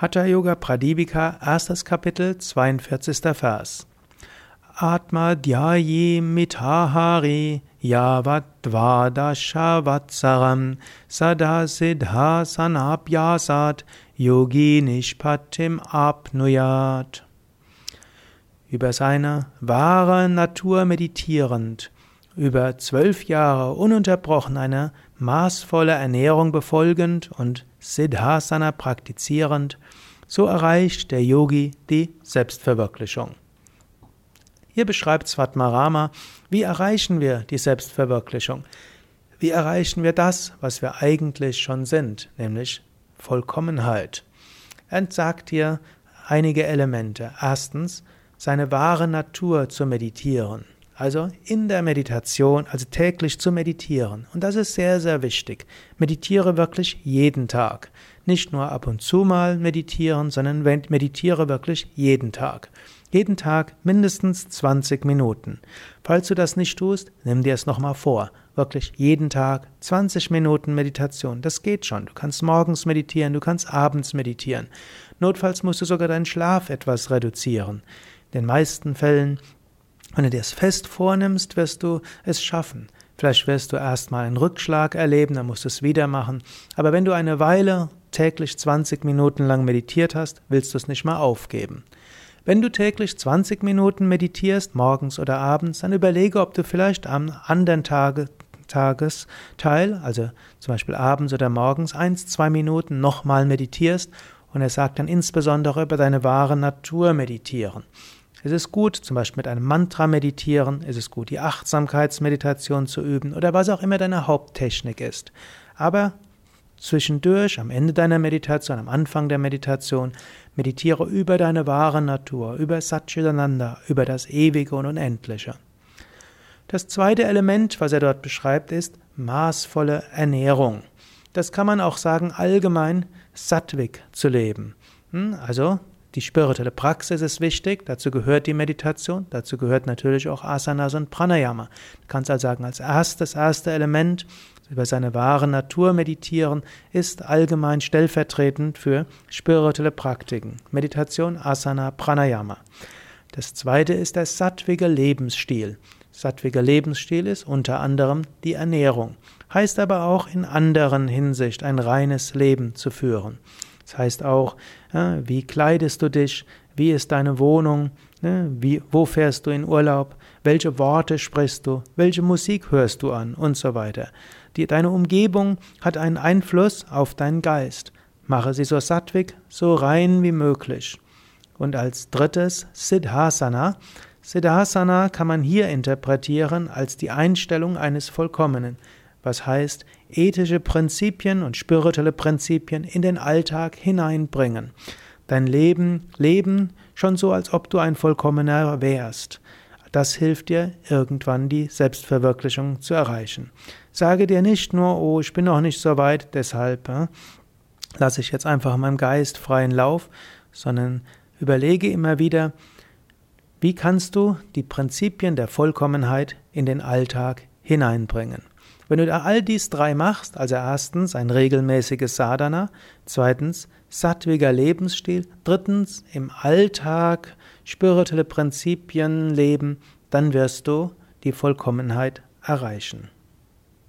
Hatha Yoga Pradipika, erstes Kapitel, 42. Vers. Atma dhyaye mitahari yavat dvadashavatsaram sada siddha sanabhyasat yogi nishpatim apnuyat. Über seine wahre Natur meditierend, über zwölf Jahre ununterbrochen eine maßvolle Ernährung befolgend und Siddhasana praktizierend, so erreicht der Yogi die Selbstverwirklichung. Hier beschreibt Svatmarama, wie erreichen wir die Selbstverwirklichung? Wie erreichen wir das, was wir eigentlich schon sind, nämlich Vollkommenheit? Er sagt hier einige Elemente. Erstens, seine wahre Natur zu meditieren. Also in der Meditation, also täglich zu meditieren. Und das ist sehr, sehr wichtig. Meditiere wirklich jeden Tag. Nicht nur ab und zu mal meditieren, sondern meditiere wirklich jeden Tag. Jeden Tag mindestens 20 Minuten. Falls du das nicht tust, nimm dir es nochmal vor. Wirklich jeden Tag 20 Minuten Meditation. Das geht schon. Du kannst morgens meditieren, du kannst abends meditieren. Notfalls musst du sogar deinen Schlaf etwas reduzieren. In den meisten Fällen wenn du dir es fest vornimmst, wirst du es schaffen. Vielleicht wirst du erstmal einen Rückschlag erleben, dann musst du es wieder machen. Aber wenn du eine Weile täglich 20 Minuten lang meditiert hast, willst du es nicht mal aufgeben. Wenn du täglich 20 Minuten meditierst, morgens oder abends, dann überlege, ob du vielleicht am anderen Tage, Tagesteil, also zum Beispiel abends oder morgens, eins, zwei Minuten nochmal meditierst und er sagt dann insbesondere über deine wahre Natur meditieren. Es ist gut, zum Beispiel mit einem Mantra meditieren, es ist gut, die Achtsamkeitsmeditation zu üben oder was auch immer deine Haupttechnik ist. Aber zwischendurch, am Ende deiner Meditation, am Anfang der Meditation, meditiere über deine wahre Natur, über Satchitananda, über das Ewige und Unendliche. Das zweite Element, was er dort beschreibt, ist maßvolle Ernährung. Das kann man auch sagen, allgemein sattwig zu leben. Hm, also die spirituelle Praxis ist wichtig, dazu gehört die Meditation, dazu gehört natürlich auch Asanas und Pranayama. Du kannst also sagen, als erstes, erste Element über seine wahre Natur meditieren, ist allgemein stellvertretend für spirituelle Praktiken. Meditation, Asana, Pranayama. Das zweite ist der sattwige Lebensstil. Sattwiger Lebensstil ist unter anderem die Ernährung, heißt aber auch in anderen Hinsicht ein reines Leben zu führen. Das heißt auch, wie kleidest du dich, wie ist deine Wohnung, ne, wie, wo fährst du in Urlaub, welche Worte sprichst du, welche Musik hörst du an und so weiter. Die, deine Umgebung hat einen Einfluss auf deinen Geist. Mache sie so sattwig, so rein wie möglich. Und als drittes Siddhasana. Siddhasana kann man hier interpretieren als die Einstellung eines Vollkommenen was heißt ethische Prinzipien und spirituelle Prinzipien in den Alltag hineinbringen. Dein Leben leben schon so, als ob du ein Vollkommener wärst. Das hilft dir, irgendwann die Selbstverwirklichung zu erreichen. Sage dir nicht nur, oh, ich bin noch nicht so weit, deshalb äh, lasse ich jetzt einfach meinem Geist freien Lauf, sondern überlege immer wieder, wie kannst du die Prinzipien der Vollkommenheit in den Alltag hineinbringen. Wenn du all dies drei machst, also erstens ein regelmäßiges Sadhana, zweitens sattwiger Lebensstil, drittens im Alltag spirituelle Prinzipien leben, dann wirst du die Vollkommenheit erreichen.